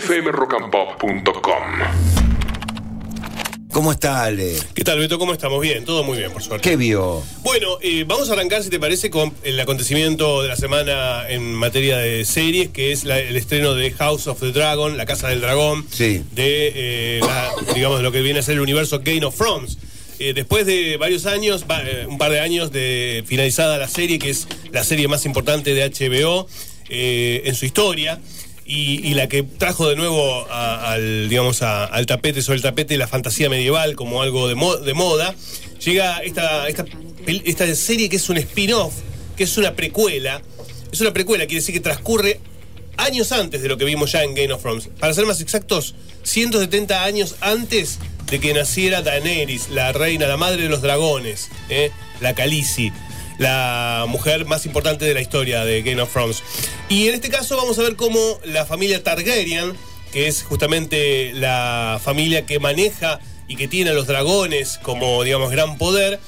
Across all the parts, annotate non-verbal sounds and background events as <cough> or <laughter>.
fmrockandpop.com. ¿Cómo está, Ale? ¿Qué tal, Beto? ¿Cómo estamos? Bien, todo muy bien, por suerte. ¿Qué vio? Bueno, eh, vamos a arrancar, si te parece, con el acontecimiento de la semana en materia de series, que es la- el estreno de House of the Dragon, La Casa del Dragón, Sí. de, eh, la- digamos, lo que viene a ser el universo Game of Thrones. Eh, después de varios años, va- eh, un par de años de finalizada la serie, que es la serie más importante de HBO eh, en su historia, y, la que trajo de nuevo al, digamos, al tapete, sobre el tapete, la fantasía medieval como algo de, mo- de moda, llega esta, esta, esta serie que es un spin-off, que es una precuela. Es una precuela, quiere decir que transcurre años antes de lo que vimos ya en Game of Thrones. Para ser más exactos, 170 años antes de que naciera Daenerys, la reina, la madre de los dragones, ¿eh? la Khaleesi, la mujer más importante de la historia de Game of Thrones. Y en este caso vamos a ver cómo la familia Targaryen, que es justamente la familia que maneja y que tiene a los dragones como, digamos, gran poder,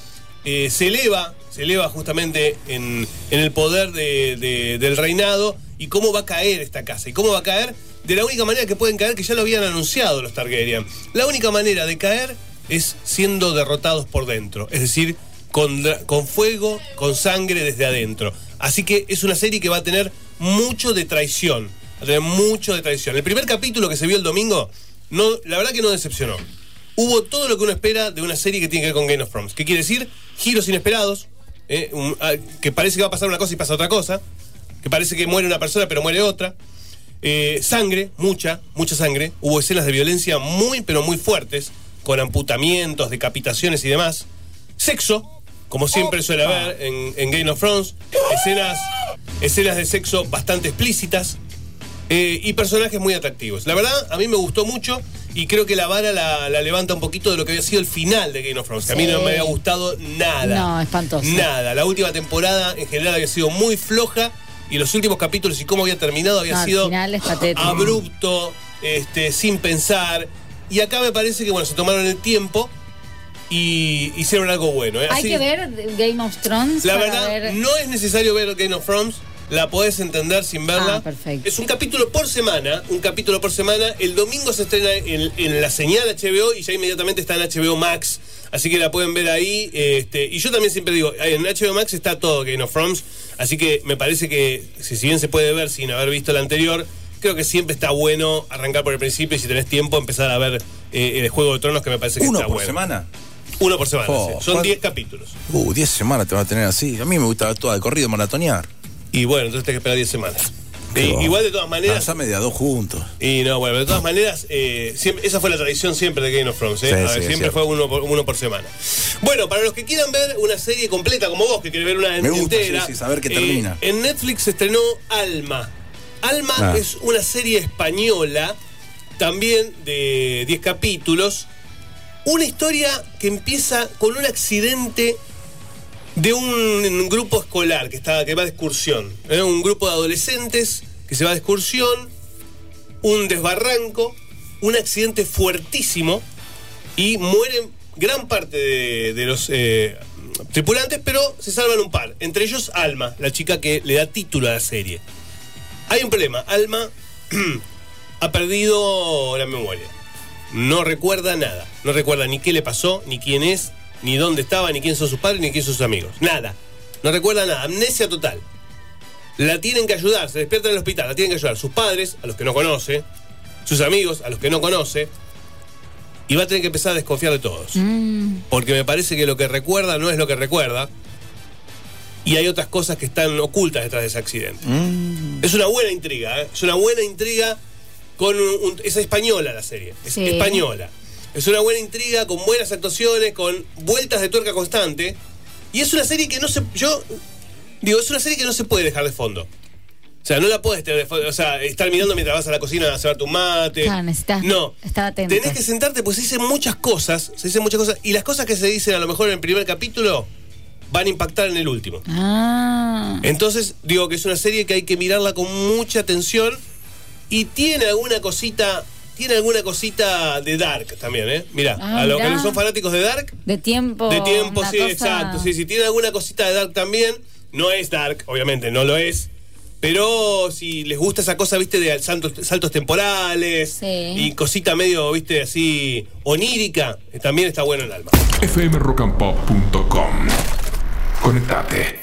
eh, se eleva, se eleva justamente en, en el poder de- de- del reinado y cómo va a caer esta casa. Y cómo va a caer de la única manera que pueden caer, que ya lo habían anunciado los Targaryen. La única manera de caer es siendo derrotados por dentro, es decir, con, con fuego, con sangre desde adentro. Así que es una serie que va a tener mucho de traición, va a tener mucho de traición. El primer capítulo que se vio el domingo, no, la verdad que no decepcionó hubo todo lo que uno espera de una serie que tiene que ver con Game of Thrones. ¿Qué quiere decir? Giros inesperados, eh, ah, que parece que va a pasar una cosa y pasa otra cosa, que parece que muere una persona pero muere otra. Eh, sangre, mucha, mucha sangre. Hubo escenas de violencia muy, pero muy fuertes, con amputamientos, decapitaciones y demás. Sexo, como siempre suele haber en, en Game of Thrones. Escenas, escenas de sexo bastante explícitas. Eh, y personajes muy atractivos. La verdad, a mí me gustó mucho y creo que la vara la, la levanta un poquito de lo que había sido el final de Game of Thrones, que a mí no me había gustado nada. No, espantoso. Nada. La última temporada en general había sido muy floja y los últimos capítulos y cómo había terminado había No, sido final es patético. abrupto, este, sin pensar. Y acá me parece que bueno, se tomaron el tiempo y hicieron algo bueno. ¿eh? Hay que ver Game of Thrones. la verdad, ver- no es necesario ver Game of Thrones. La podés entender sin verla. Ah, perfecto. Es un capítulo por semana. Un capítulo por semana. El domingo se estrena en, en la señal HBO y ya inmediatamente está en HBO Max. Así que la pueden ver ahí. Este, y yo también siempre digo, en HBO Max está todo Game of Thrones. Así que me parece que, si si bien se puede ver sin haber visto la anterior, creo que siempre está bueno arrancar por el principio y si tenés tiempo empezar a ver eh, el Juego de Tronos, que me parece que ¿Uno está por bueno. semana? Uno por semana. Oh, sí. Son ¿cuál- 10 capítulos. Uh, 10 semanas te va a tener así. A mí me gusta toda de corrido maratonear. Y bueno, entonces tenés que esperar 10 semanas. Igual de todas maneras. Lanzame de a dos juntos. Y no, bueno, de todas maneras, eh, siempre- esa fue la tradición siempre de Game of Thrones. ¿eh? Sí, A ver, sí, es siempre fue uno por, uno por semana. Bueno, para los que quieran ver una serie completa, como vos, que querés ver una Me gusta, entera. sí, sí, saber que eh, termina. en Netflix se estrenó Alma. Alma Ah. es una serie española, también de 10 capítulos. Una historia que empieza con un accidente de un grupo escolar que, está, que va de excursión. ¿eh? Un grupo de adolescentes que se va de excursión, un desbarranco, un accidente fuertísimo y mueren gran parte de, los eh, tripulantes, pero se salvan un par. Entre ellos Alma, la chica que le da título a la serie. Hay un problema. Alma <clears throat> ha perdido la memoria. No recuerda nada. No recuerda ni qué le pasó, ni quién es, ni dónde estaba, ni quién son sus padres, ni quién son sus amigos. Nada. No recuerda nada. Amnesia total. La tienen que ayudar. Se despierta en el hospital. La tienen que ayudar sus padres, a los que no conoce, sus amigos, a los que no conoce. Y va a tener que empezar a desconfiar de todos. Mm, Porque me parece que lo que recuerda no es lo que recuerda. Y hay otras cosas que están ocultas detrás de ese accidente. Mm. Es una buena intriga, ¿eh? es una buena intriga con un, un- es española la serie, es Sí. española. Es una buena intriga con buenas actuaciones, con vueltas de tuerca constante. Y es una serie que no se yo digo, es una serie que no se puede dejar de fondo. O sea, no la puedes tener de fondo, o sea, estar mirando mientras vas a la cocina a hacer tu mate. Claro, necesitas no. estar atento. Tenés que sentarte, pues se dicen muchas cosas, se dicen muchas cosas, y las cosas que se dicen a lo mejor en el primer capítulo van a impactar en el último. Ah. Entonces, digo que es una serie que hay que mirarla con mucha atención y tiene alguna cosita, tiene alguna cosita de Dark también, ¿eh? Mirá, Ah, a los que no son fanáticos de Dark, De tiempo. de tiempo, sí, cosa- exacto, sí, sí, tiene alguna cosita de Dark también, no es Dark, obviamente, no lo es, Pero si les gusta esa cosa, viste, de saltos, saltos temporales Sí. y cosita medio, viste, así onírica, eh, también está bueno el alma. fmrockandpop.com. Conectate.